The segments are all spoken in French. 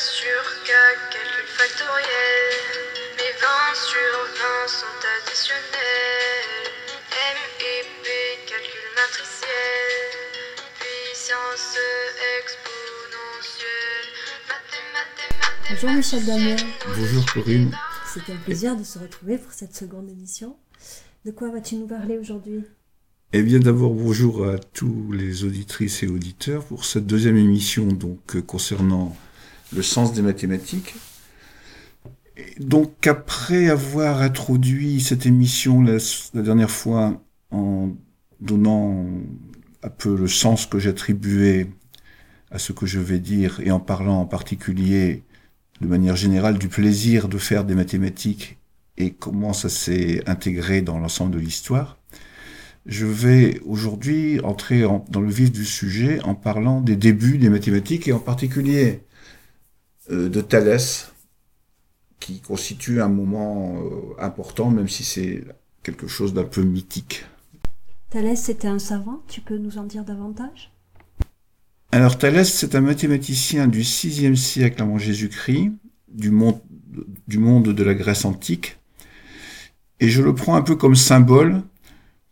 sur K, calcul factoriel. Mes 20 sur 20 sont additionnels. M et P, calcul matriciel. Puissance exponentielle. Mathématiques, Bonjour Michel Damien, Bonjour Corinne. c'est un plaisir de se retrouver pour cette seconde émission. De quoi vas-tu nous parler aujourd'hui? Eh bien d'abord bonjour à tous les auditrices et auditeurs pour cette deuxième émission donc euh, concernant le sens des mathématiques. Donc après avoir introduit cette émission la, dernière fois en donnant un peu le sens que j'attribuais à ce que je vais dire et en parlant en particulier de manière générale du plaisir de faire des mathématiques et comment ça s'est intégré dans l'ensemble de l'histoire, je vais aujourd'hui entrer en- dans le vif du sujet en parlant des débuts des mathématiques et en particulier de Thalès, qui constitue un moment euh, important, même si c'est quelque chose d'un peu mythique. Thalès était un savant, tu peux nous en dire davantage? Alors Thalès, c'est un mathématicien du VIe siècle avant Jésus-Christ, du monde, du monde de la Grèce antique, et je le prends un peu comme symbole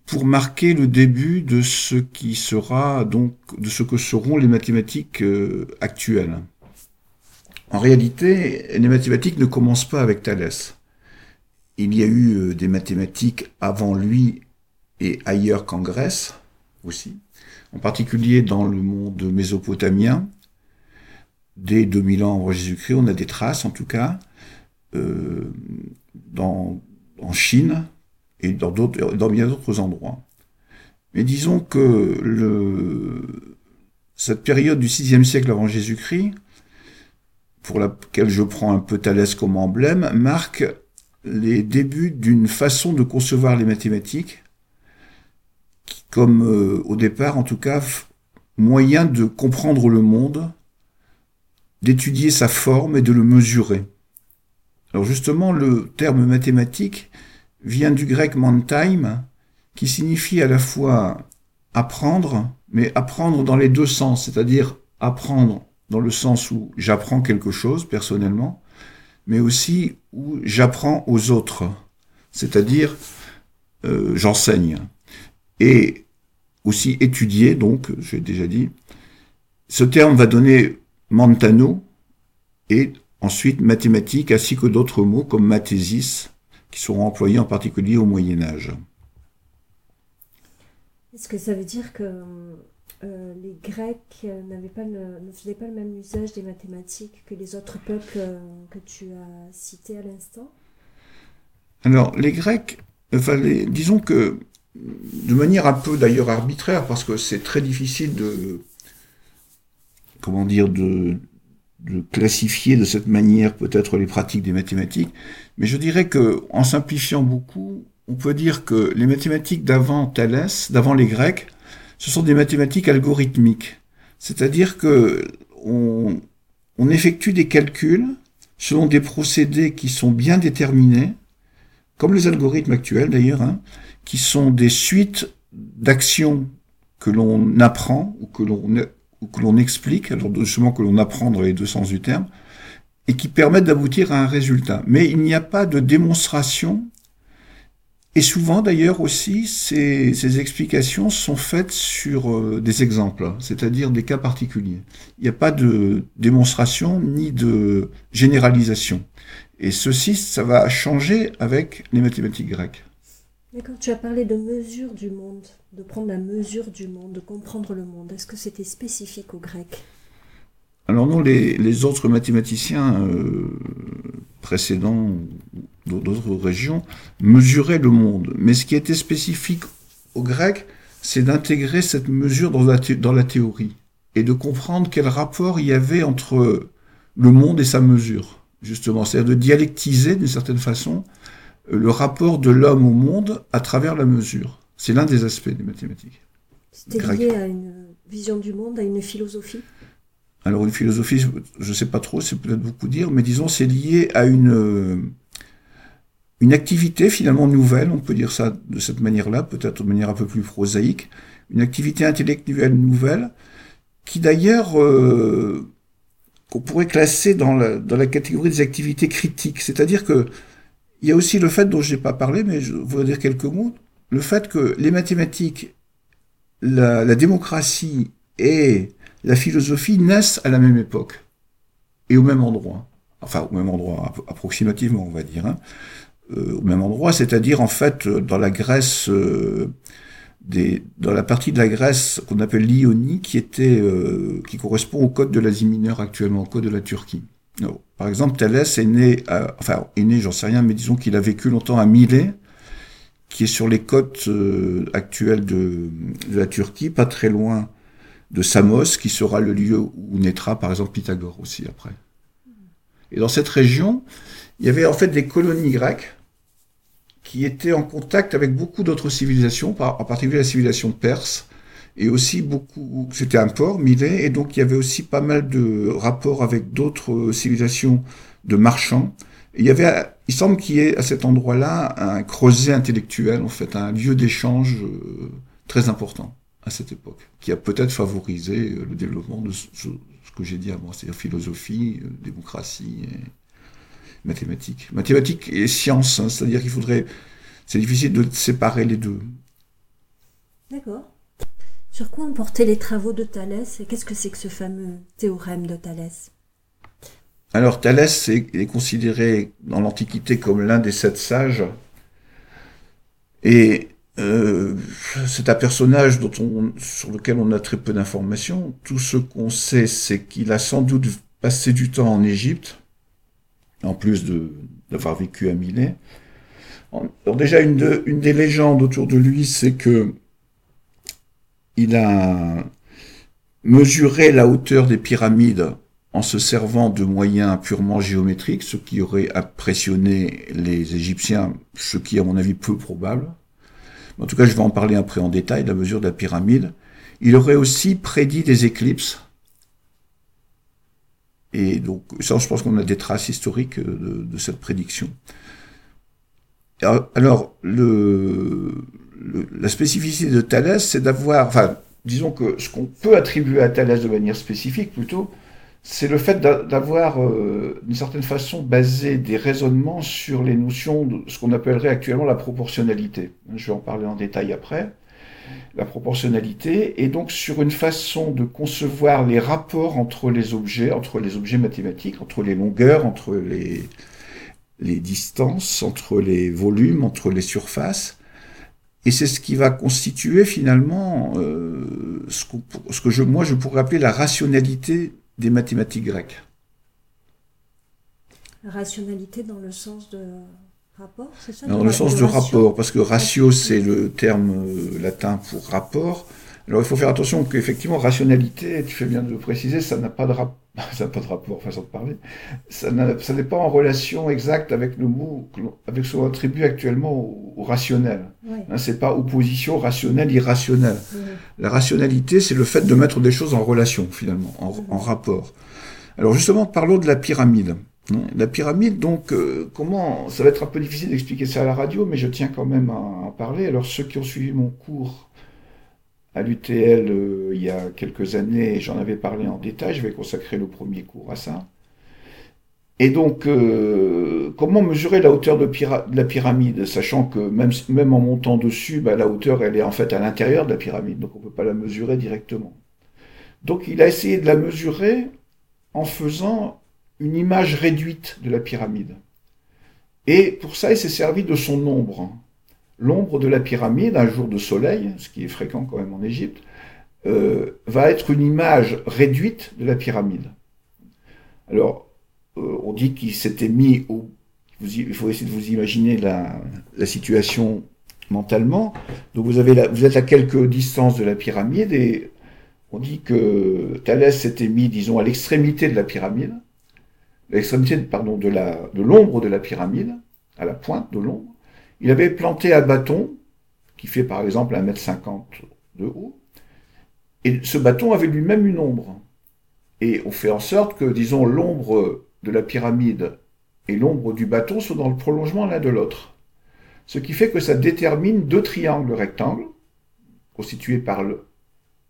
pour marquer le début de ce qui sera donc de ce que seront les mathématiques euh, actuelles. En réalité, les mathématiques ne commencent pas avec Thalès. Il y a eu euh, des mathématiques avant lui et ailleurs qu'en Grèce aussi en particulier dans le monde mésopotamien. Dès 2000 ans avant Jésus-Christ, on a des traces en tout cas, euh, dans, en Chine et dans, dans bien d'autres endroits. Mais disons que le, cette période du VIe siècle avant Jésus-Christ, pour laquelle je prends un peu Thalès comme emblème, marque les débuts d'une façon de concevoir les mathématiques comme euh, au départ en tout cas, moyen de comprendre le monde, d'étudier sa forme et de le mesurer. Alors justement, le terme mathématique vient du grec mantime, qui signifie à la fois apprendre, mais apprendre dans les deux sens, c'est-à-dire apprendre dans le sens où j'apprends quelque chose personnellement, mais aussi où j'apprends aux autres, c'est-à-dire euh, j'enseigne et aussi étudier, donc, j'ai déjà dit. Ce terme va donner mantano et ensuite mathématiques, ainsi que d'autres mots comme mathésis, qui seront employés en particulier au Moyen Âge. Est-ce que ça veut dire que euh, les Grecs euh, n'avaient pas le- ne faisaient pas le même usage des mathématiques que les autres peuples euh, que tu as cités à l'instant. Alors, les Grecs, disons que, de manière un peu d'ailleurs arbitraire, parce que c'est très difficile de, comment dire, de, de classifier de cette manière peut-être les pratiques des mathématiques, mais je dirais que, en simplifiant beaucoup, on peut dire que les mathématiques d'avant Thalès, d'avant les Grecs, ce sont des mathématiques algorithmiques. C'est-à-dire que on, effectue des calculs selon des procédés qui sont bien déterminés, comme les algorithmes actuels d'ailleurs, hein, qui sont des suites d'actions que l'on apprend ou que l'on ou que l'on explique, alors justement que l'on apprend dans les deux sens du terme, et qui permettent d'aboutir à un résultat. Mais il n'y a pas de démonstration, et souvent d'ailleurs aussi ces, explications sont faites sur euh, des exemples, c'est-à-dire des cas particuliers. Il n'y a pas de démonstration ni de généralisation. Et ceci, ça va changer avec les mathématiques grecques. D'accord, tu as parlé de mesure du monde, de prendre la mesure du monde, de comprendre le monde. Est-ce que c'était spécifique aux Grecs? Alors non, les, les autres mathématiciens euh, précédents d'autres régions mesuraient le monde. Mais ce qui était spécifique aux Grecs, c'est d'intégrer cette mesure dans la, thé- dans la théorie et de comprendre quel rapport il y avait entre le monde et sa mesure, justement. C'est-à-dire de dialectiser d'une certaine façon le rapport de l'homme au monde à travers la mesure. C'est l'un des aspects des mathématiques. C'était lié à une vision du monde, à une philosophie? Alors une philosophie, je ne sais pas trop, c'est peut-être beaucoup dire, mais disons c'est lié à une euh, une activité finalement nouvelle, on peut dire ça de cette manière-là, peut-être de manière un peu plus prosaïque, une activité intellectuelle nouvelle qui d'ailleurs euh, qu'on pourrait classer dans la, dans la catégorie des activités critiques. C'est-à-dire que il y a aussi le fait dont je n'ai pas parlé, mais je voudrais dire quelques mots, le fait que les mathématiques, la, la démocratie et la philosophie naissent à la même époque et au même endroit. Enfin, au même endroit, approximativement, on va dire. Hein. Euh, au même endroit, c'est-à-dire en fait dans la Grèce, euh, des, dans la partie de la Grèce qu'on appelle l'Ionie, qui était, euh, qui correspond au code de l'Asie mineure actuellement, au code de la Turquie. par exemple, Thalès est né, à, enfin, est né, j'en sais rien, mais disons qu'il a vécu longtemps à Milet, qui est sur les côtes actuelles de, de, la Turquie, pas très loin de Samos, qui sera le lieu où naîtra par exemple Pythagore aussi après. Et dans cette région, il y avait en fait des colonies grecques qui étaient en contact avec beaucoup d'autres civilisations, en particulier la civilisation perse, et aussi beaucoup, c'était un port, Milet, et donc il y avait aussi pas mal de rapports avec d'autres civilisations de marchands. il y avait, il semble qu'il y ait à cet endroit-là un creuset intellectuel, en fait, un lieu d'échange euh, très important à cette époque, qui a peut-être favorisé euh, le développement de ce, que j'ai dit avant, c'est-à-dire philosophie, euh, démocratie et mathématiques. Mathématiques et sciences, hein, c'est-à-dire qu'il faudrait... C'est difficile de séparer les deux. D'accord. Sur quoi ont porté les travaux de Thalès et qu'est-ce que c'est que ce fameux théorème de Thalès? Alors Thalès est, considéré dans l'Antiquité comme l'un des sept sages. Et euh, c'est un personnage dont on, sur lequel on a très peu d'informations. Tout ce qu'on sait, c'est qu'il a sans doute passé du temps en Égypte, en plus d'avoir vécu à Milet. Alors déjà, une, une des légendes autour de lui, c'est que il a mesuré la hauteur des pyramides en se servant de moyens purement géométriques, ce qui aurait impressionné les Égyptiens, ce qui est à mon avis peu probable. En tout cas, je vais en parler après en détail, la mesure de la pyramide. Il aurait aussi prédit des éclipses. Et donc, ça, je pense qu'on a des traces historiques de, cette prédiction. Alors, la spécificité de Thalès, c'est d'avoir, enfin, disons que ce qu'on peut attribuer à Thalès de manière spécifique plutôt, c'est le fait d'avoir, euh, d'une certaine façon, basé des raisonnements sur les notions de ce qu'on appellerait actuellement la proportionnalité. Je vais en parler en détail après. La proportionnalité, et donc sur une façon de concevoir les rapports entre les objets, entre les objets mathématiques, entre les longueurs, entre les, distances, entre les volumes, entre les surfaces. Et c'est ce qui va constituer finalement euh, ce, que, moi je pourrais appeler la rationalité des mathématiques grecques. Rationalité dans le sens de rapport, c'est ça Dans le sens de, rapport, parce que ratio, c'est le terme euh, latin pour rapport. Alors il faut faire attention qu'effectivement, rationalité, tu fais bien de le préciser, ça n'a pas de, rapport, ça n'a pas de rapport, façon de parler. Ça n'est pas en relation exacte avec le mot, avec ce qu'on attribue actuellement au, rationnel. Hein, c'est pas opposition rationnelle, irrationnelle. La rationalité, c'est le fait de mettre des choses en relation, finalement, en, en rapport. Alors justement, parlons de la pyramide. Hein, la pyramide, donc, euh, comment Ça va être un peu difficile d'expliquer ça à la radio, mais je tiens quand même à en parler. Alors, ceux qui ont suivi mon cours à l'UTL euh, il y a quelques années, j'en avais parlé en détail, je vais consacrer le premier cours à ça. Et donc, euh, comment mesurer la hauteur de, la pyramide, sachant que même, en montant dessus, bah, la hauteur, elle est en fait à l'intérieur de la pyramide, donc on ne peut pas la mesurer directement. Donc il a essayé de la mesurer en faisant une image réduite de la pyramide. Et pour ça, il s'est servi de son ombre l'ombre de la pyramide, un jour de soleil, ce qui est fréquent quand même en Égypte, euh, va être une image réduite de la pyramide. Alors, euh, on dit qu'il s'était mis au... Il faut essayer de vous imaginer la, situation mentalement. Donc vous, êtes à quelques distances de la pyramide et on dit que Thalès s'était mis, disons, à l'extrémité de la pyramide, l'extrémité, pardon, de l'ombre de, de la pyramide, à la pointe de l'ombre, il avait planté un bâton, qui fait par exemple 1m50 de haut, et ce bâton avait lui-même une ombre. Et on fait en sorte que, disons, l'ombre de la pyramide et l'ombre du bâton sont dans le prolongement l'un de l'autre. Ce qui fait que ça détermine deux triangles rectangles, constitués par le,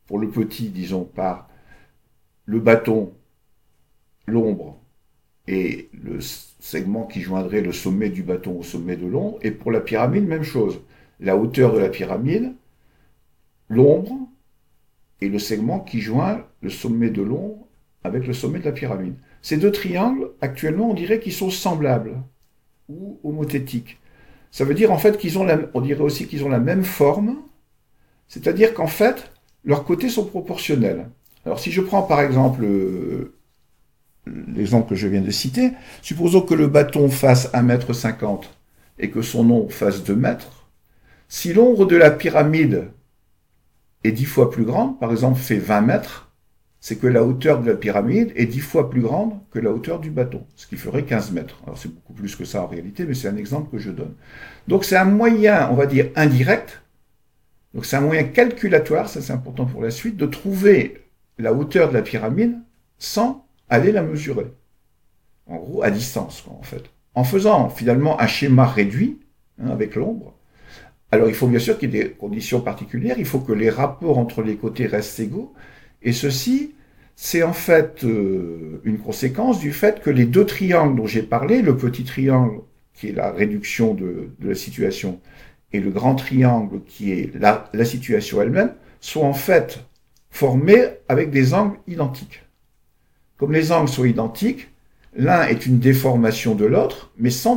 pour le petit, disons, par le bâton l'ombre et le segment qui joindrait le sommet du bâton au sommet de l'ombre. Et pour la pyramide, même chose. La hauteur de la pyramide, l'ombre et le segment qui joint le sommet de l'ombre avec le sommet de la pyramide. Ces deux triangles, actuellement, on dirait qu'ils sont semblables ou homothétiques. Ça veut dire en fait qu'ils ont la, on dirait aussi qu'ils ont la même forme, c'est-à-dire qu'en fait, leurs côtés sont proportionnels. Alors si je prends par exemple euh, l'exemple que je viens de citer, supposons que le bâton fasse 1,50 m et que son ombre fasse 2 mètres. Si l'ombre de la pyramide est 10 fois plus grande, par exemple fait 20 mètres, c'est que la hauteur de la pyramide est 10 fois plus grande que la hauteur du bâton, ce qui ferait 15 mètres. Alors c'est beaucoup plus que ça en réalité, mais c'est un exemple que je donne. Donc c'est un moyen, on va dire, indirect, donc c'est un moyen calculatoire, ça c'est important pour la suite, de trouver la hauteur de la pyramide sans aller la mesurer. En gros, à distance, en fait. En faisant finalement un schéma réduit, hein, avec l'ombre. Alors il faut bien sûr qu'il y ait des conditions particulières, il faut que les rapports entre les côtés restent égaux, et ceci, c'est en fait euh, une conséquence du fait que les deux triangles dont j'ai parlé, le petit triangle qui est la réduction de, la situation, et le grand triangle qui est la situation elle-même, sont en fait formés avec des angles identiques. Comme les angles sont identiques, l'un est une déformation de l'autre, mais sans,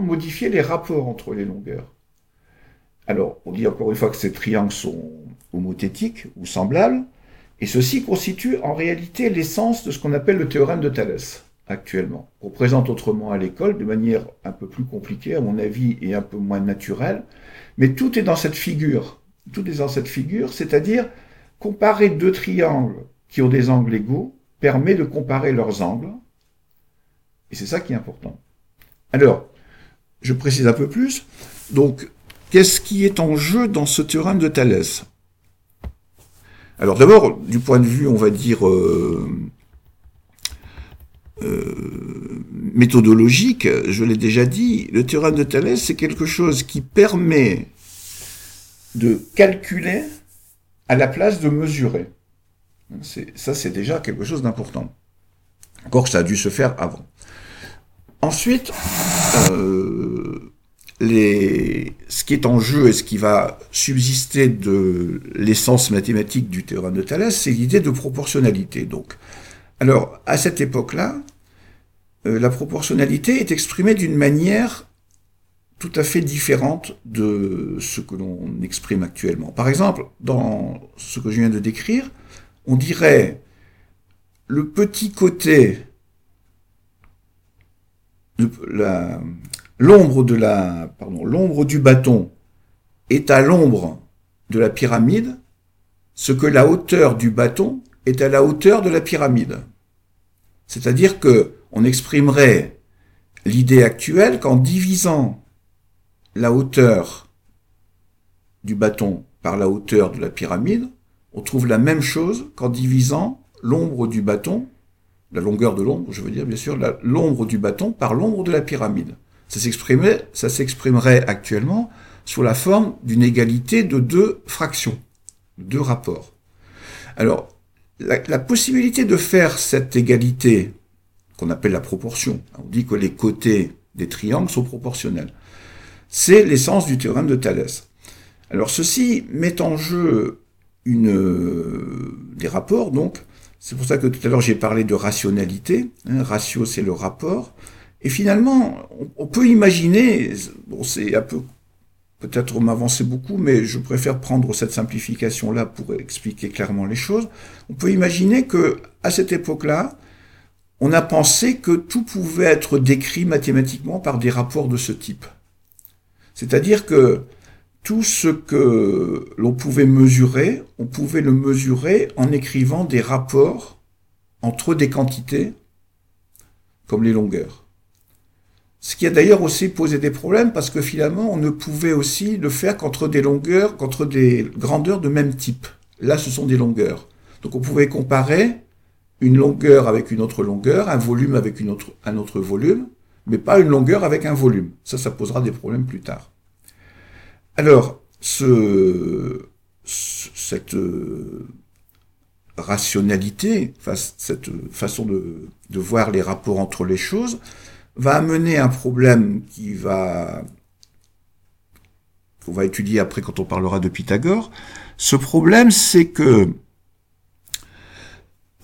modifier les rapports entre les longueurs. Alors, on dit encore une fois que ces triangles sont homothétiques ou semblables, et ceci constitue en réalité l'essence de ce qu'on appelle le théorème de Thalès actuellement. On présente autrement à l'école de manière un peu plus compliquée, à mon avis, et un peu moins naturelle, mais tout est dans cette figure. Tout est dans cette figure, c'est-à-dire comparer deux triangles qui ont des angles égaux permet de comparer leurs angles. Et c'est ça qui est important. Alors, je précise un peu plus. Donc, qu'est-ce qui est en jeu dans ce théorème de Thalès? Alors d'abord, du point de vue, on va dire, euh, euh, méthodologique, je l'ai déjà dit, le théorème de Thalès, c'est quelque chose qui permet de calculer à la place de mesurer. Ça, c'est déjà quelque chose d'important. Encore que ça a dû se faire avant. Ensuite, euh, ce qui est en jeu et ce qui va subsister de l'essence mathématique du théorème de Thalès, c'est l'idée de proportionnalité. Donc, alors, à cette époque-là, euh, la proportionnalité est exprimée d'une manière tout à fait différente de ce que l'on exprime actuellement. Par exemple, dans ce que je viens de décrire, on dirait le petit côté, l'ombre du bâton est à l'ombre de la pyramide, ce que la hauteur du bâton est à la hauteur de la pyramide. C'est-à-dire que on exprimerait l'idée actuelle qu'en divisant la hauteur du bâton par la hauteur de la pyramide, on trouve la même chose qu'en divisant l'ombre du bâton, la longueur de l'ombre, je veux dire bien sûr, l'ombre du bâton par l'ombre de la pyramide. Ça s'exprimerait, actuellement sous la forme d'une égalité de deux fractions, deux rapports. Alors, la possibilité de faire cette égalité, qu'on appelle la proportion, on dit que les côtés des triangles sont proportionnels, c'est l'essence du théorème de Thalès. Alors ceci met en jeu une, euh, des rapports, donc. C'est pour ça que tout à l'heure j'ai parlé de rationalité. Hein, ratio, c'est le rapport. Et finalement, on, peut imaginer, bon, c'est un peu, peut-être m'avancer beaucoup, mais je préfère prendre cette simplification-là pour expliquer clairement les choses. On peut imaginer que, à cette époque-là, on a pensé que tout pouvait être décrit mathématiquement par des rapports de ce type. C'est-à-dire que tout ce que l'on pouvait mesurer, on pouvait le mesurer en écrivant des rapports entre des quantités, comme les longueurs. Ce qui a d'ailleurs aussi posé des problèmes parce que finalement on ne pouvait aussi le faire qu'entre des longueurs, qu'entre des grandeurs de même type. Là ce sont des longueurs. Donc on pouvait comparer une longueur avec une autre longueur, un volume avec un autre volume, mais pas une longueur avec un volume. Ça, ça posera des problèmes plus tard. Alors, ce, cette euh, rationalité, cette façon de, de voir les rapports entre les choses, va amener un problème qui va qu'on va étudier après quand on parlera de Pythagore. Ce problème, c'est que,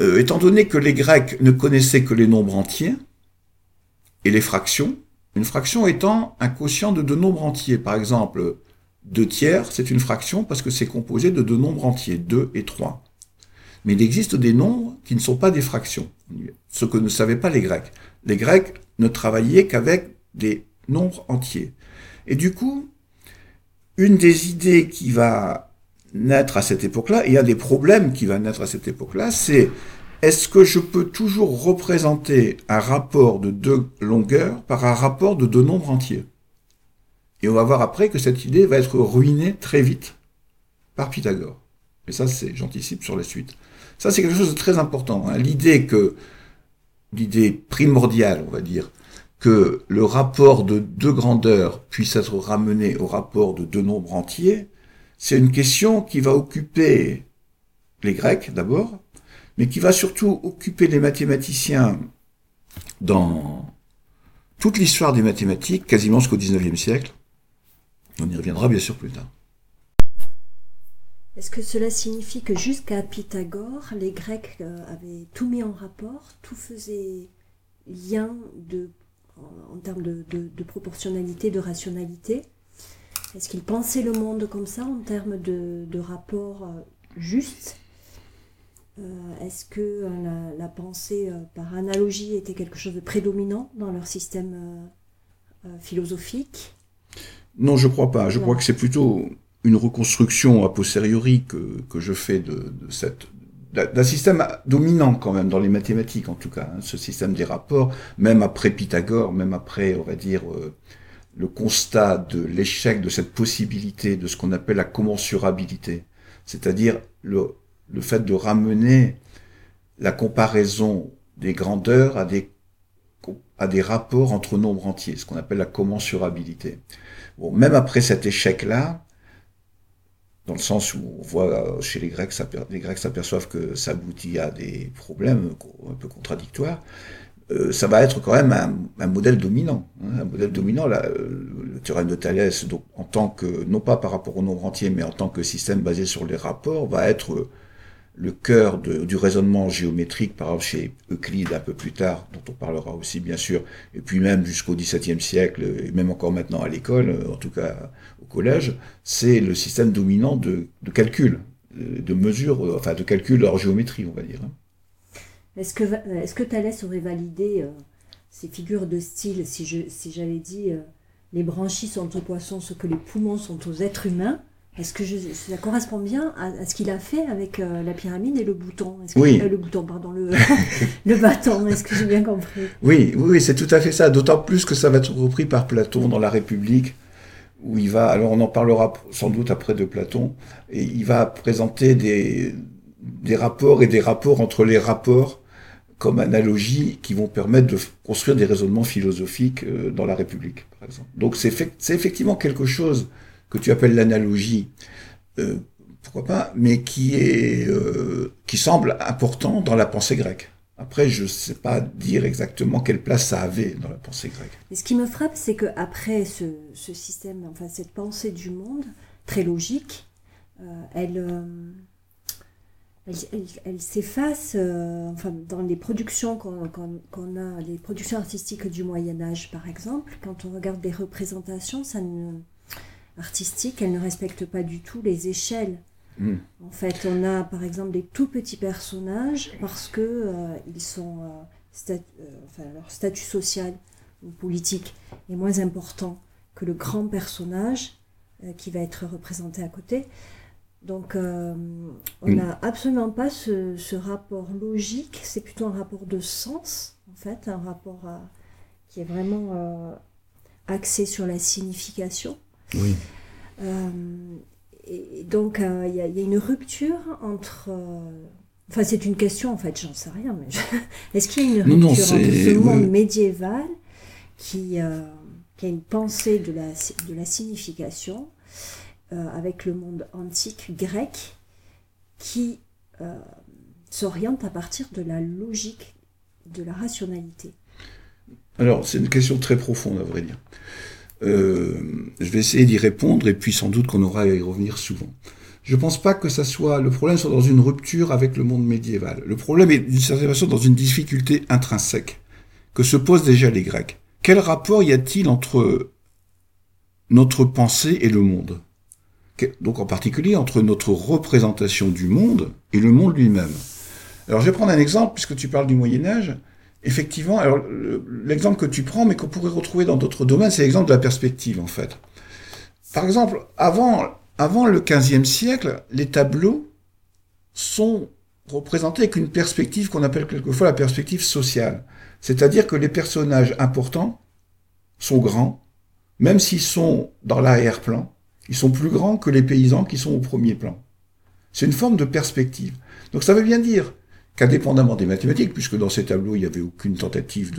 euh, étant donné que les Grecs ne connaissaient que les nombres entiers et les fractions, une fraction étant un quotient de deux nombres entiers. Par exemple, 2 tiers, c'est une fraction parce que c'est composé de deux nombres entiers, 2 et 3. Mais il existe des nombres qui ne sont pas des fractions, ce que ne savaient pas les Grecs. Les Grecs ne travaillaient qu'avec des nombres entiers. Et du coup, une des idées qui va naître à cette époque-là, et un des problèmes qui va naître à cette époque-là, c'est est-ce que je peux toujours représenter un rapport de deux longueurs par un rapport de deux nombres entiers? Et on va voir après que cette idée va être ruinée très vite par Pythagore. Et ça, c'est, j'anticipe sur la suite. Ça, c'est quelque chose de très important. Hein. L'idée que, l'idée primordiale, on va dire, que le rapport de deux grandeurs puisse être ramené au rapport de deux nombres entiers, c'est une question qui va occuper les Grecs d'abord, mais qui va surtout occuper les mathématiciens dans toute l'histoire des mathématiques, quasiment jusqu'au XIXe siècle. On y reviendra bien sûr plus tard. Est-ce que cela signifie que jusqu'à Pythagore, les Grecs euh, avaient tout mis en rapport, tout faisait lien en, termes de, proportionnalité, de rationalité? Est-ce qu'ils pensaient le monde comme ça, en termes de, rapport euh, juste? Euh, Est-ce que la, pensée par analogie était quelque chose de prédominant dans leur système philosophique? Non, je crois pas. Je crois que c'est plutôt une reconstruction a posteriori que, que je fais de, de cette, d'un système dominant quand même dans les mathématiques en tout cas, hein, ce système des rapports, même après Pythagore, même après, on va dire, euh, le constat de l'échec de cette possibilité de ce qu'on appelle la commensurabilité, c'est-à-dire le, le fait de ramener la comparaison des grandeurs à des, à des rapports entre nombres entiers, ce qu'on appelle la commensurabilité. Bon, même après cet échec-là, dans le sens où on voit chez les Grecs, les Grecs s'aperçoivent que ça aboutit à des problèmes un peu contradictoires. Euh, ça va être quand même un, modèle dominant. Hein, un modèle dominant, là, euh, le théorème de Thalès, donc, en tant que, non pas par rapport au nombre entier, mais en tant que système basé sur les rapports, va être le cœur du raisonnement géométrique, par exemple chez Euclide un peu plus tard, dont on parlera aussi bien sûr, et puis même jusqu'au XVIIe siècle, et même encore maintenant à l'école, en tout cas au collège, c'est le système dominant de, calcul, de mesure, enfin de calcul hors géométrie, on va dire. Hein. Est-ce que, Thalès aurait validé euh, ces figures de style si j'avais dit euh, les branchies sont aux poissons ce que les poumons sont aux êtres humains est-ce que ça correspond bien à, ce qu'il a fait avec euh, la pyramide et le bouton? Oui. le bouton, pardon, le, le bâton. Est-ce que j'ai bien compris? Oui, oui, c'est tout à fait ça. D'autant plus que ça va être repris par Platon dans La République, où il va. Alors, on en parlera sans doute après de Platon, et il va présenter des, des rapports et des rapports entre les rapports comme analogie qui vont permettre de construire des raisonnements philosophiques euh, dans La République, par exemple. Donc, c'est effectivement quelque chose que tu appelles l'analogie, euh, pourquoi pas, mais qui est euh, qui semble important dans la pensée grecque. Après, je ne sais pas dire exactement quelle place ça avait dans la pensée grecque. ce qui me frappe, c'est qu'après ce, ce système, enfin cette pensée du monde, très logique, euh, elle, elle, s'efface enfin, dans les productions qu'on a, les productions artistiques du Moyen Âge par exemple, quand on regarde des représentations, ça ne, artistique, elle ne respecte pas du tout les échelles. Hmm. En fait, on a par exemple des tout petits personnages parce que euh, ils sont, euh, euh, leur statut social ou politique est moins important que le grand personnage qui va être représenté à côté. Donc, on hmm. n'a absolument pas ce, rapport logique, c'est plutôt un rapport de sens, en fait, un rapport qui est vraiment axé sur la signification. Oui. Euh, et donc, euh, il y, a une rupture entre. Euh, enfin, c'est une question, en fait, j'en sais rien, mais est-ce qu'il y a une rupture entre ce monde médiéval qui, qui, a une pensée de la, de la signification avec le monde antique grec qui s'oriente à partir de la logique, de la rationalité? Alors, c'est une question très profonde, à vrai dire. Euh, je vais essayer d'y répondre et puis sans doute qu'on aura à y revenir souvent. Je ne pense pas que ça soit le problème soit dans une rupture avec le monde médiéval. Le problème est d'une certaine façon dans une difficulté intrinsèque que se posent déjà les Grecs. Quel rapport y a-t-il entre notre pensée et le monde? Donc en particulier entre notre représentation du monde et le monde lui-même? Alors je vais prendre un exemple puisque tu parles du Moyen Âge. Effectivement, alors l'exemple que tu prends, mais qu'on pourrait retrouver dans d'autres domaines, c'est l'exemple de la perspective, en fait. Par exemple, avant, avant le XVe siècle, les tableaux sont représentés avec une perspective qu'on appelle quelquefois la perspective sociale. C'est-à-dire que les personnages importants sont grands, même s'ils sont dans l'arrière-plan, ils sont plus grands que les paysans qui sont au premier plan. C'est une forme de perspective. Donc ça veut bien dire qu'indépendamment des mathématiques, puisque dans ces tableaux, il n'y avait aucune tentative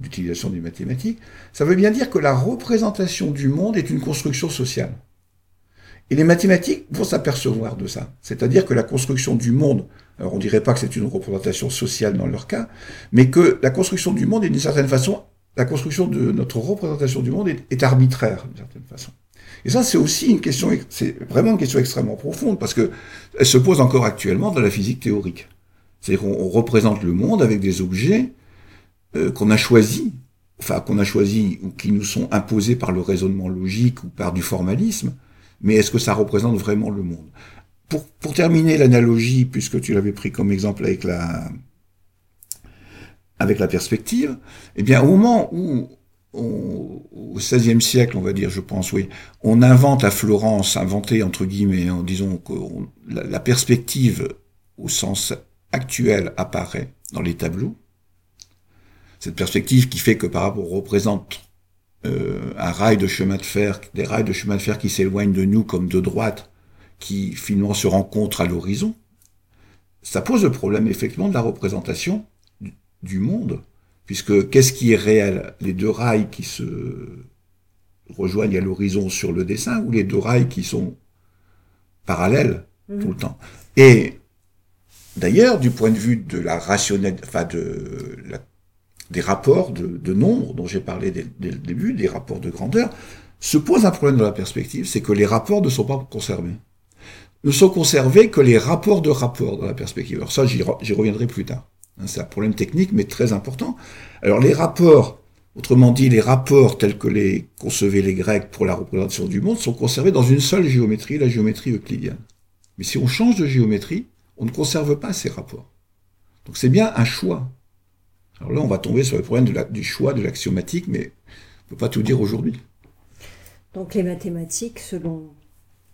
d'utilisation des mathématiques, ça veut bien dire que la représentation du monde est une construction sociale. Et les mathématiques vont s'apercevoir de ça. C'est-à-dire que la construction du monde, alors on dirait pas que c'est une représentation sociale dans leur cas, mais que la construction du monde est d'une certaine façon, la construction de notre représentation du monde est, est arbitraire d'une certaine façon. Et ça, c'est aussi une question, c'est vraiment une question extrêmement profonde parce que elle se pose encore actuellement dans la physique théorique. C'est-à-dire qu'on représente le monde avec des objets euh, qu'on a choisis, enfin qu'on a choisis ou qui nous sont imposés par le raisonnement logique ou par du formalisme, mais est-ce que ça représente vraiment le monde? Pour, pour terminer l'analogie, puisque tu l'avais pris comme exemple avec la avec la perspective, eh bien au moment où au XVIe siècle, on va dire, je pense, oui, on invente à Florence, inventé entre guillemets, en disant que la, la perspective au sens actuelle apparaît dans les tableaux. Cette perspective qui fait que par rapport, on représente euh, un rail de chemin de fer, des rails de chemin de fer qui s'éloignent de nous comme de droite, qui finalement se rencontrent à l'horizon, ça pose le problème effectivement de la représentation du, du monde. Puisque qu'est-ce qui est réel? Les deux rails qui se rejoignent à l'horizon sur le dessin ou les deux rails qui sont parallèles mmh. tout le temps? Et D'ailleurs, du point de vue de la la, des rapports de, de nombre dont j'ai parlé dès, dès, le début, des rapports de grandeur, se pose un problème dans la perspective, c'est que les rapports ne sont pas conservés. Ne sont conservés que les rapports de rapports dans la perspective. Alors ça, j'y reviendrai plus tard. Hein, c'est un problème technique, mais très important. Alors les rapports, autrement dit, les rapports tels que les concevaient les Grecs pour la représentation du monde, sont conservés dans une seule géométrie, la géométrie euclidienne. Mais si on change de géométrie, on ne conserve pas ces rapports. Donc c'est bien un choix. Alors là, on va tomber sur le problème de la, du choix de l'axiomatique, mais on ne peut pas tout dire aujourd'hui. Donc les mathématiques, selon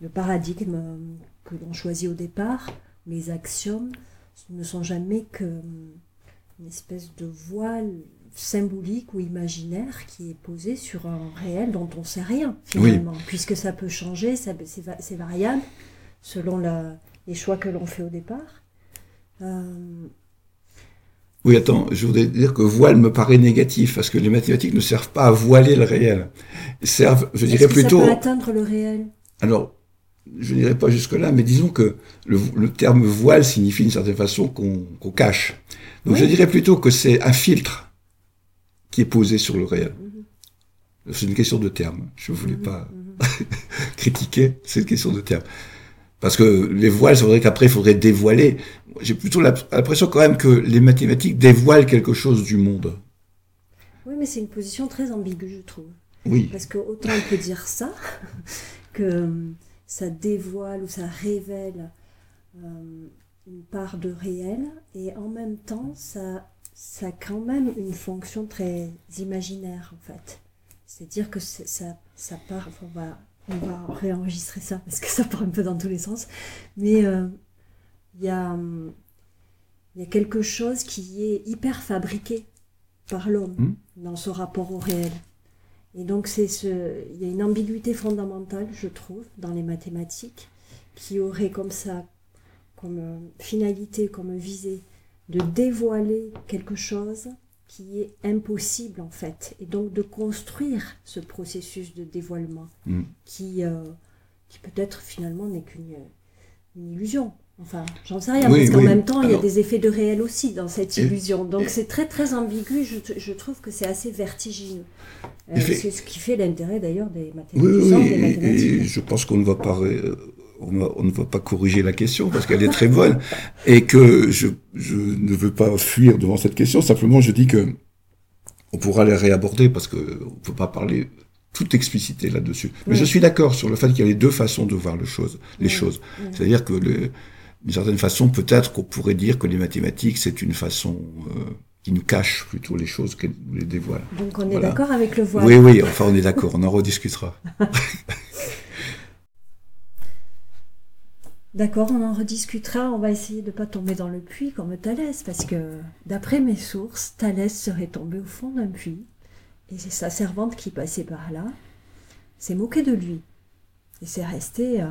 le paradigme que l'on choisit au départ, les axiomes ne sont jamais qu'une espèce de voile symbolique ou imaginaire qui est posé sur un réel dont on ne sait rien finalement, oui. puisque ça peut changer, c'est variable selon la, les choix que l'on fait au départ. Euh... Oui, attends, je voudrais dire que voile me paraît négatif, parce que les mathématiques ne servent pas à voiler le réel. Ils servent, je dirais que plutôt. Ça peut atteindre le réel? Alors, je n'irai pas jusque-là, mais disons que le, le, terme voile signifie d'une certaine façon qu'on qu cache. Donc oui. je dirais plutôt que c'est un filtre qui est posé sur le réel. Mm -hmm. C'est une question de terme. Je ne voulais mm -hmm. pas mm -hmm. critiquer, c'est une question de terme. Parce que les voiles, c'est vrai qu'après, il faudrait dévoiler. J'ai plutôt l'impression quand même que les mathématiques dévoilent quelque chose du monde. Oui, mais c'est une position très ambiguë, je trouve. Oui. Parce que autant on peut dire ça, que ça dévoile ou ça révèle euh, une part de réel, et en même temps, ça, ça a quand même une fonction très imaginaire, en fait. C'est-à-dire que ça, ça part, on va on va réenregistrer ça parce que ça part un peu dans tous les sens. Mais il euh, y, a, y, a, quelque chose qui est hyper fabriqué par l'homme mmh. dans ce rapport au réel. Et donc c'est ce, il y a une ambiguïté fondamentale, je trouve, dans les mathématiques, qui aurait comme ça, comme finalité, comme visée, de dévoiler quelque chose qui est impossible en fait, et donc de construire ce processus de dévoilement Mm. qui, euh, qui peut-être finalement n'est qu'une une illusion. Enfin, j'en sais rien, Oui, parce qu'en oui. même temps, il y a des effets de réel aussi dans cette Et- illusion. Donc c'est très très ambigu, je, trouve que c'est assez vertigineux. Euh, c'est ce qui fait l'intérêt d'ailleurs des Oui, mathématiciens, oui, oui, et, mathématiques. et je pense qu'on ne va pas, ré- on, ne va pas corriger la question parce qu'elle est très bonne et que je, je ne veux pas fuir devant cette question. Simplement, je dis que on pourra les réaborder parce que on peut pas parler toute explicité là-dessus. Mais Oui. je suis d'accord sur le fait qu'il y a les deux façons de voir le chose, les Oui. choses. Oui. C'est-à-dire que le- d'une certaine façon, peut-être qu'on pourrait dire que les mathématiques, c'est une façon euh, qui nous cache plutôt les choses qu'elle nous les dévoile. Donc on est Voilà. d'accord avec le voile. Oui, oui, enfin on est d'accord, on en rediscutera. D'accord, on en rediscutera. On va essayer de ne pas tomber dans le puits comme Thalès, parce que d'après mes sources, Thalès serait tombé au fond d'un puits, et c'est sa servante qui passait par là s'est moquée de lui. Et c'est resté euh,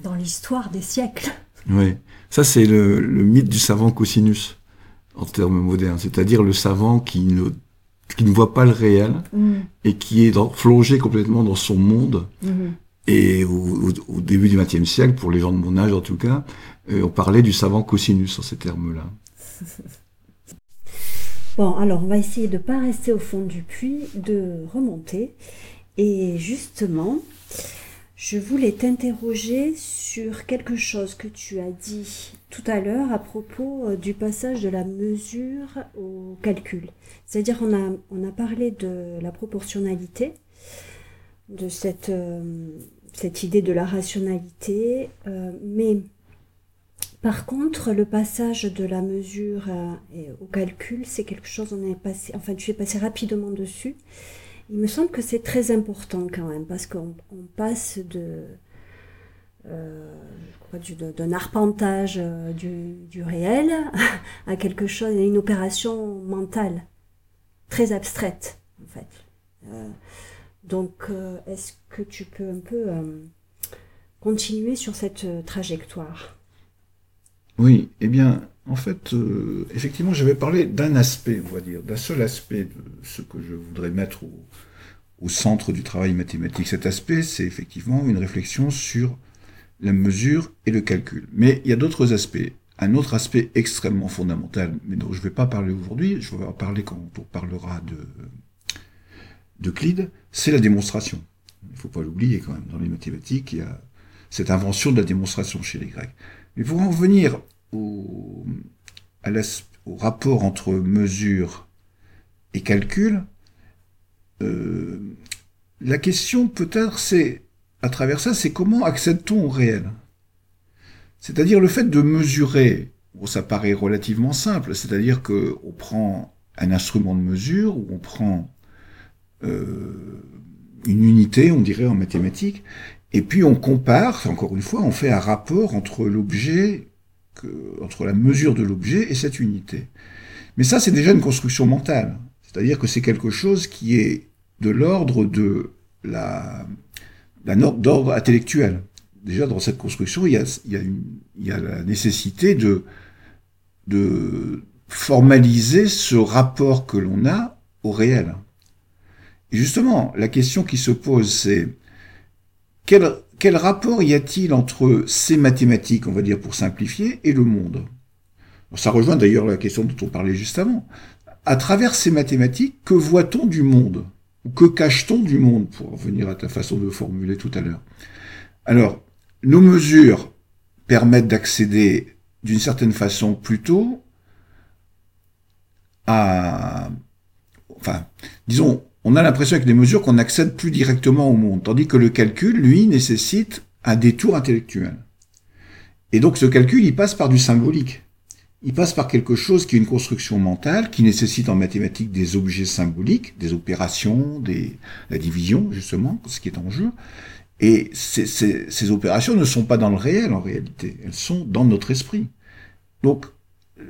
dans l'histoire des siècles. Oui, ça c'est le, le mythe du savant cosinus en termes modernes, c'est-à-dire le savant qui ne, qui ne voit pas le réel et qui est dans, plongé complètement dans son monde. Mhm. Et au, début du XXe siècle, pour les gens de mon âge en tout cas, euh, on parlait du savant cosinus en ces termes-là. Bon, alors on va essayer de ne pas rester au fond du puits, de remonter. Et justement, je voulais t'interroger sur quelque chose que tu as dit tout à l'heure à propos euh, du passage de la mesure au calcul. C'est-à-dire on a, on a parlé de la proportionnalité, de cette, euh, cette idée de la rationalité, euh, mais par contre, le passage de la mesure euh, au calcul, c'est quelque chose, on est passé, enfin, tu es passé rapidement dessus. Il me semble que c'est très important quand même, parce qu'on on passe de, euh, de- d'un arpentage du, du réel à quelque chose, à une opération mentale, très abstraite, en fait. Donc, euh, est-ce que tu peux un peu euh, continuer sur cette euh, trajectoire? Oui, eh bien, en fait, effectivement, je vais parler d'un aspect, on va dire, d'un seul aspect de ce que je voudrais mettre au centre du travail mathématique. Cet aspect, c'est effectivement une réflexion sur la mesure et le calcul. Mais il y a d'autres aspects. Un autre aspect extrêmement fondamental, mais dont je ne vais pas parler aujourd'hui, je vais en parler quand on parlera de d'Euclide, c'est la démonstration. Il ne faut pas l'oublier quand même. Dans les mathématiques, il y a cette invention de la démonstration chez les Grecs. Mais pour en revenir au, rapport entre mesure et calcul, euh, la question peut-être c'est, à travers ça, c'est comment accède-t-on au réel? C'est-à-dire le fait de mesurer, ça paraît relativement simple, c'est-à-dire que on prend un instrument de mesure ou on prend euh, une unité, on dirait en mathématiques, et puis on compare, encore une fois, on fait un rapport entre l'objet, entre la mesure de l'objet et cette unité. Mais ça, c'est déjà une construction mentale. C'est-à-dire que c'est quelque chose qui est de l'ordre de la, ordre d'ordre intellectuel. Déjà, dans cette construction, il y a, il y a la nécessité de, de formaliser ce rapport que l'on a au réel. Justement, la question qui se pose, c'est quel, quel rapport y a-t-il entre ces mathématiques, on va dire pour simplifier, et le monde? Ça rejoint d'ailleurs la question dont on parlait juste avant. À travers ces mathématiques, que voit-on du monde? Ou que cache-t-on du monde, pour revenir à ta façon de formuler tout à l'heure? Alors, nos mesures permettent d'accéder d'une certaine façon plutôt à... Enfin, disons, on a l'impression avec les mesures qu'on accède plus directement au monde, tandis que le calcul, lui, nécessite un détour intellectuel. Et donc ce calcul, il passe par du symbolique. Il passe par quelque chose qui est une construction mentale, qui nécessite en mathématiques des objets symboliques, des opérations, des, la division, justement, ce qui est en jeu. Et ces, ces, ces opérations ne sont pas dans le réel, en réalité. Elles sont dans notre esprit. Donc,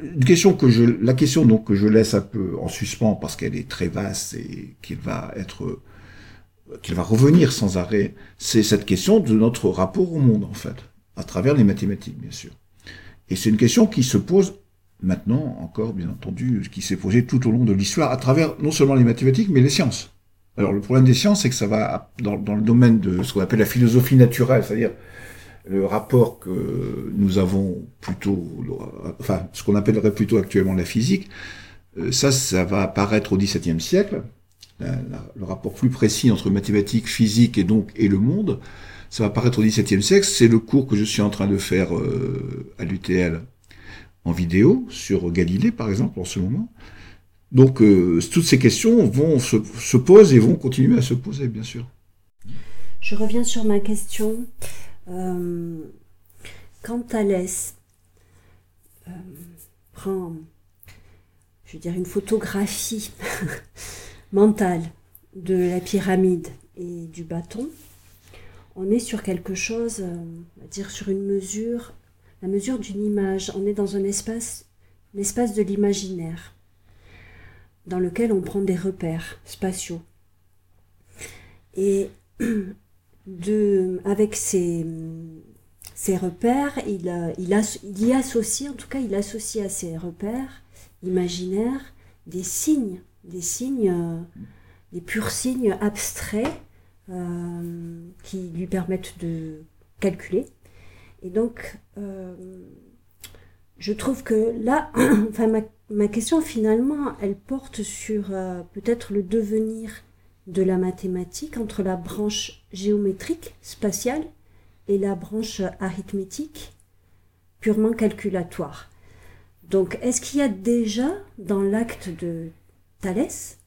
une question que je, la question donc que je laisse un peu en suspens parce qu'elle est très vaste et qu'il va être, qu'il va revenir sans arrêt, c'est cette question de notre rapport au monde en fait, à travers les mathématiques bien sûr. Et c'est une question qui se pose maintenant encore, bien entendu, qui s'est posée tout au long de l'histoire à travers non seulement les mathématiques mais les sciences. Alors le problème des sciences, c'est que ça va dans, dans le domaine de ce qu'on appelle la philosophie naturelle, c'est-à-dire le rapport que nous avons plutôt, enfin, ce qu'on appellerait plutôt actuellement la physique, euh, ça, ça va apparaître au XVIIe siècle. le rapport plus précis entre mathématiques, physique et donc et le monde, ça va apparaître au XVIIe siècle. C'est le cours que je suis en train de faire euh, à l'UTL en vidéo sur Galilée, par exemple, en ce moment. Donc, euh, toutes ces questions vont se, se posent et vont continuer à se poser, bien sûr. Je reviens sur ma question. Euh, quand Thalès euh, prend, je veux dire, une photographie mentale de la pyramide et du bâton, on est sur quelque chose, euh, on va dire sur une mesure, la mesure d'une image. On est dans un espace, l'espace de l'imaginaire, dans lequel on prend des repères spatiaux. Et de, avec ses, repères, il, il, il, y associe, en tout cas, il associe à ses repères imaginaires des signes, des signes, euh, des purs signes abstraits euh, qui lui permettent de calculer. Et donc, euh, je trouve que là, enfin, ma, ma, question finalement, elle porte sur peut-être le devenir de la mathématique entre la branche géométrique spatiale et la branche arithmétique purement calculatoire. Donc, est-ce qu'il y a déjà dans l'acte de Thalès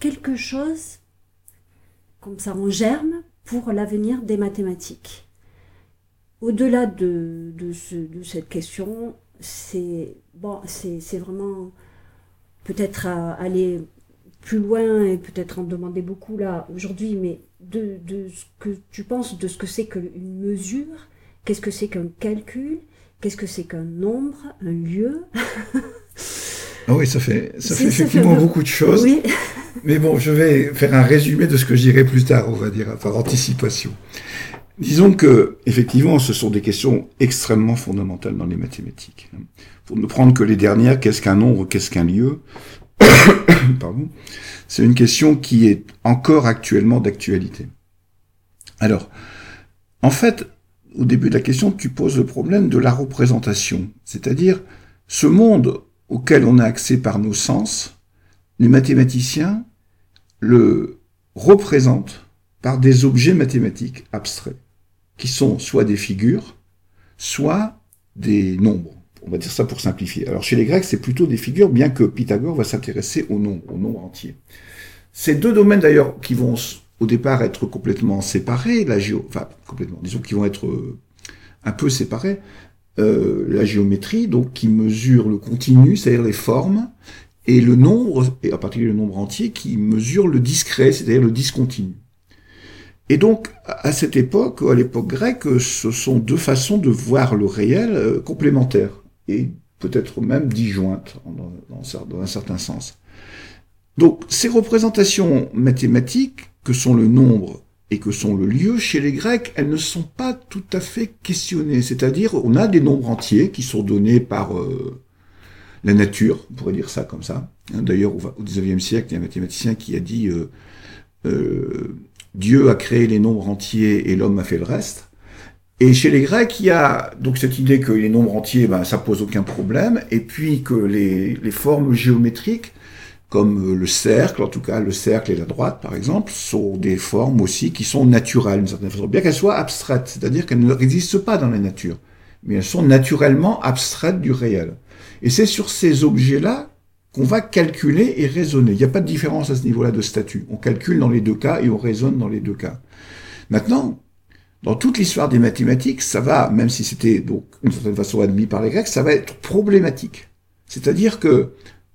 quelque chose comme ça en germe pour l'avenir des mathématiques? Au-delà de, de, cette question, c'est bon, c'est vraiment peut-être aller plus loin et peut-être en demander beaucoup là aujourd'hui, mais de, de, ce que tu penses de ce que c'est qu'une mesure, qu'est-ce que c'est qu'un calcul, qu'est-ce que c'est qu'un nombre, un lieu. ah oui, ça fait, ça fait effectivement beaucoup de choses. Oui. mais bon, je vais faire un résumé de ce que je dirai plus tard, on va dire, par anticipation. Disons que, effectivement, ce sont des questions extrêmement fondamentales dans les mathématiques. Pour ne prendre que les dernières, qu'est-ce qu'un nombre, qu'est-ce qu'un lieu? C'est une question qui est encore actuellement d'actualité. Alors, en fait, au début de la question, tu poses le problème de la représentation, c'est-à-dire ce monde auquel on a accès par nos sens, les mathématiciens le représentent par des objets mathématiques abstraits, qui sont soit des figures, soit des nombres on va dire ça pour simplifier. Alors chez les Grecs, c'est plutôt des figures, bien que Pythagore va s'intéresser au nombre, au nombre entier. Ces deux domaines d'ailleurs qui vont au départ être complètement séparés, la géo, enfin complètement, disons qu'ils vont être euh, un peu séparés. Euh, la géométrie, donc qui mesure le continu, c'est-à-dire les formes, et le nombre, et en particulier le nombre entier, qui mesure le discret, c'est-à-dire le discontinu. Et donc, à cette époque, à l'époque grecque, ce sont deux façons de voir le réel euh, complémentaires peut-être même disjointes dans, un certain sens. Donc ces représentations mathématiques, que sont le nombre et que sont le lieu, chez les Grecs, elles ne sont pas tout à fait questionnées. C'est-à-dire, on a des nombres entiers qui sont donnés par euh, la nature, on pourrait dire ça comme ça. Hein, d'ailleurs, au XIXe siècle, il y a un mathématicien qui a dit euh, euh, Dieu a créé les nombres entiers et l'homme a fait le reste. Et chez les Grecs, il y a donc cette idée que les nombres entiers, ben, ça pose aucun problème, et puis que les, formes géométriques, comme le cercle, en tout cas le cercle et la droite par exemple, sont des formes aussi qui sont naturelles d'une certaine façon, bien qu'elles soient abstraites, c'est-à-dire qu'elles n'existent pas dans la nature, mais elles sont naturellement abstraites du réel. Et c'est sur ces objets-là qu'on va calculer et raisonner. Il n'y a pas de différence à ce niveau-là de statut. On calcule dans les deux cas et on raisonne dans les deux cas. Maintenant, dans toute l'histoire des mathématiques, ça va, même si c'était donc d'une certaine façon admis par les Grecs, ça va être problématique. C'est-à-dire que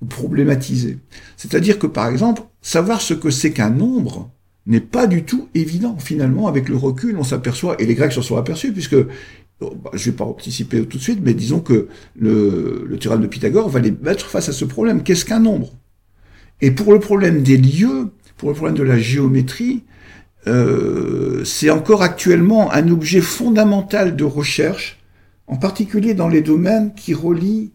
problématiser. C'est-à-dire que par exemple, savoir ce que c'est qu'un nombre n'est pas du tout évident. Finalement, avec le recul, on s'aperçoit, et les Grecs s'en sont aperçus, puisque bah, je vais pas anticiper tout de suite, mais disons que le, le théorème de Pythagore va les mettre face à ce problème. Qu'est-ce qu'un nombre? Et pour le problème des lieux, pour le problème de la géométrie, euh, c'est encore actuellement un objet fondamental de recherche, en particulier dans les domaines qui relient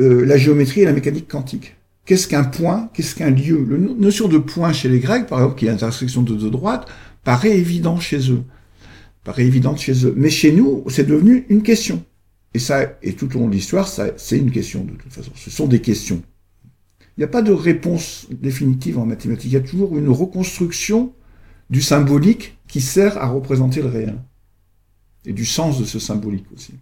euh, la géométrie et la mécanique quantique. Qu'est-ce qu'un point? Qu'est-ce qu'un lieu? La notion de point chez les Grecs, par exemple, qui est l'intersection de deux droites, paraît évident chez eux. paraît évidente chez eux. Mais chez nous, c'est devenu une question. Et ça, et tout au long de l'histoire, ça, c'est une question de toute façon. Ce sont des questions. Il n'y a pas de réponse définitive en mathématiques. Il y a toujours une reconstruction du symbolique qui sert à représenter le réel. Et du sens de ce symbolique aussi.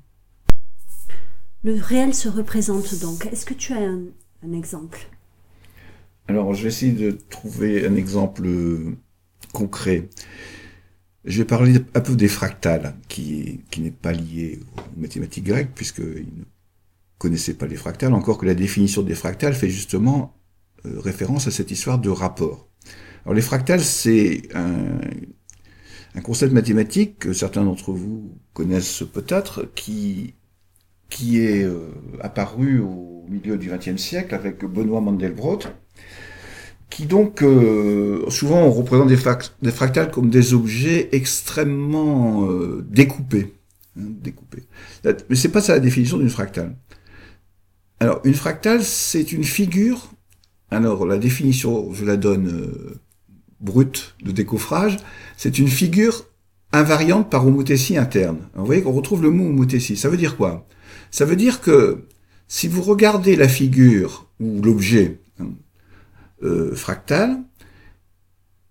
Le réel se représente donc. Est-ce que tu as un, un exemple? Alors, je vais essayer de trouver un exemple concret. Je vais parler un peu des fractales, qui, qui n'est pas lié aux mathématiques grecques, puisqu'ils ne connaissaient pas les fractales, encore que la définition des fractales fait justement euh, référence à cette histoire de rapport. Alors les fractales, c'est un, concept mathématique que certains d'entre vous connaissent peut-être, qui, qui est euh, apparu au milieu du XXe siècle avec Benoît Mandelbrot, qui donc euh, souvent on représente des, fractales comme des objets extrêmement euh, découpés, hein, découpés. Mais c'est pas ça la définition d'une fractale. Alors une fractale c'est une figure. Alors la définition je la donne brute de décoffrage, c'est une figure invariante par homothétie interne. Vous voyez qu'on retrouve le mot homothétie. Ça veut dire quoi? Ça veut dire que si vous regardez la figure ou l'objet hein, euh, fractal.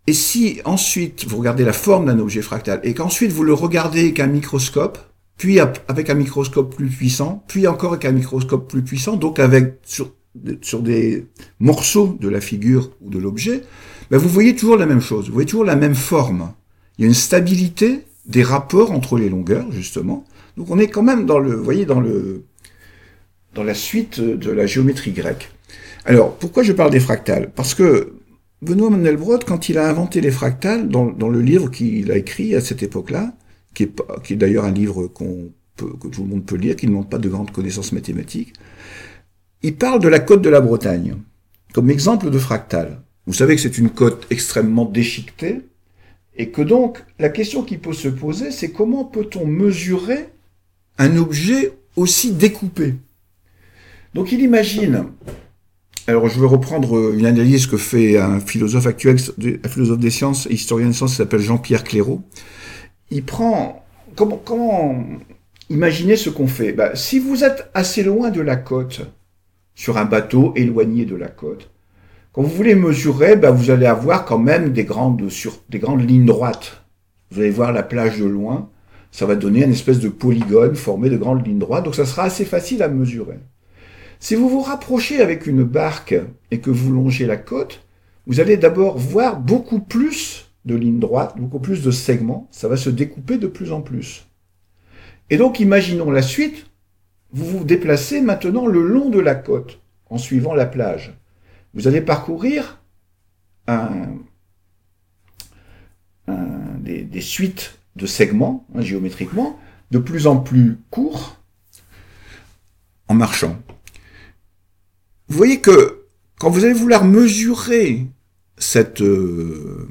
Et si ensuite vous regardez la forme d'un objet fractal et qu'ensuite vous le regardez avec un microscope, puis avec un microscope plus puissant, puis encore avec un microscope plus puissant, donc avec sur des morceaux de la figure ou de l'objet, ben vous voyez toujours la même chose, vous voyez toujours la même forme. Il y a une stabilité des rapports entre les longueurs, justement. Donc on est quand même dans le, voyez, dans le, dans la suite de la géométrie grecque. Alors, pourquoi je parle des fractales? Parce que Benoît Mandelbrot, quand il a inventé les fractales, dans, le livre qu'il a écrit à cette époque-là, qui est, d'ailleurs un livre que tout le monde peut lire, qui ne demande pas de grandes connaissances mathématiques, il parle de la côte de la Bretagne, comme exemple de fractale. Vous savez que c'est une côte extrêmement déchiquetée, et que donc, la question qui peut se poser, c'est comment peut-on mesurer un objet aussi découpé? Donc il imagine alors, je vais reprendre une analyse que fait un philosophe actuel, un philosophe des sciences et historien des sciences, qui s'appelle Jean-Pierre Clairaut. Il prend, comment, comment imaginer ce qu'on fait? Bah, Si vous êtes assez loin de la côte, sur un bateau éloigné de la côte, quand vous voulez mesurer, bah, vous allez avoir quand même des grandes, des grandes lignes droites. Vous allez voir la plage de loin, ça va donner une espèce de polygone formé de grandes lignes droites, donc ça sera assez facile à mesurer. Si vous vous rapprochez avec une barque et que vous longez la côte, vous allez d'abord voir beaucoup plus de lignes droites, beaucoup plus de segments, ça va se découper de plus en plus. Et donc imaginons la suite, vous vous déplacez maintenant le long de la côte en suivant la plage. Vous allez parcourir des, suites de segments, hein, géométriquement, de plus en plus courts en marchant. Vous voyez que quand vous allez vouloir mesurer cette, euh,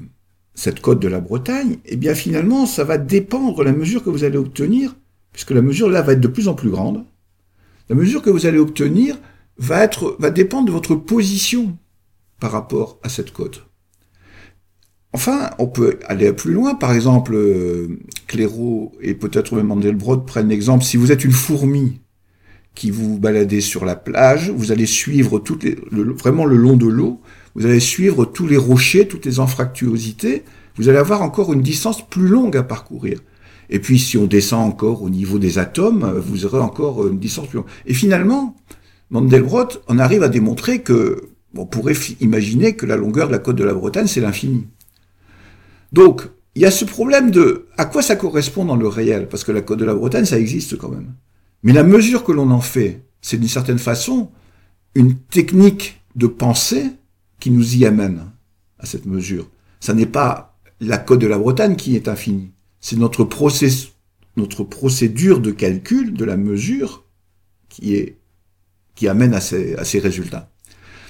cette côte de la Bretagne, eh bien finalement, ça va dépendre de la mesure que vous allez obtenir, puisque la mesure là va être de plus en plus grande. La mesure que vous allez obtenir va, être, va dépendre de votre position par rapport à cette côte. Enfin, on peut aller plus loin. Par exemple, euh, Clairaut et peut-être même Mandelbrot prennent l'exemple. Si vous êtes une fourmi qui vous baladez sur la plage, vous allez suivre toutes les, vraiment le long de l'eau, vous allez suivre tous les rochers, toutes les anfractuosités, vous allez avoir encore une distance plus longue à parcourir. Et puis si on descend encore au niveau des atomes, vous aurez encore une distance plus longue. Et finalement, Mandelbrot en arrive à démontrer que on pourrait imaginer que la longueur de la côte de la Bretagne, c'est l'infini. Donc, il y a ce problème de à quoi ça correspond dans le réel, parce que la côte de la Bretagne, ça existe quand même. Mais la mesure que l'on en fait, c'est d'une certaine façon une technique de pensée qui nous y amène à cette mesure. Ça n'est pas la côte de la Bretagne qui est infinie. C'est notre notre procédure de calcul de la mesure qui est, qui amène à ces, résultats.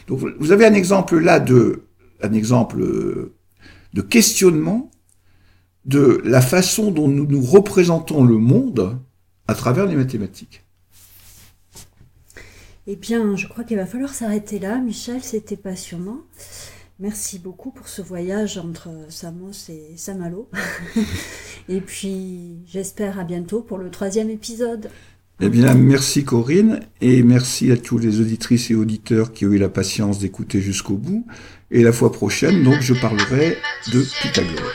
Donc, vous avez un exemple là de, exemple de questionnement de la façon dont nous nous représentons le monde à travers les mathématiques. Eh bien, je crois qu'il va falloir s'arrêter là. Michel, c'était passionnant. Merci beaucoup pour ce voyage entre Samos et Saint-Malo. Et puis, j'espère à bientôt pour le troisième épisode. Eh bien, merci Corinne, et merci à tous les auditrices et auditeurs qui ont eu la patience d'écouter jusqu'au bout. Et la fois prochaine, donc, je parlerai de Pythagore.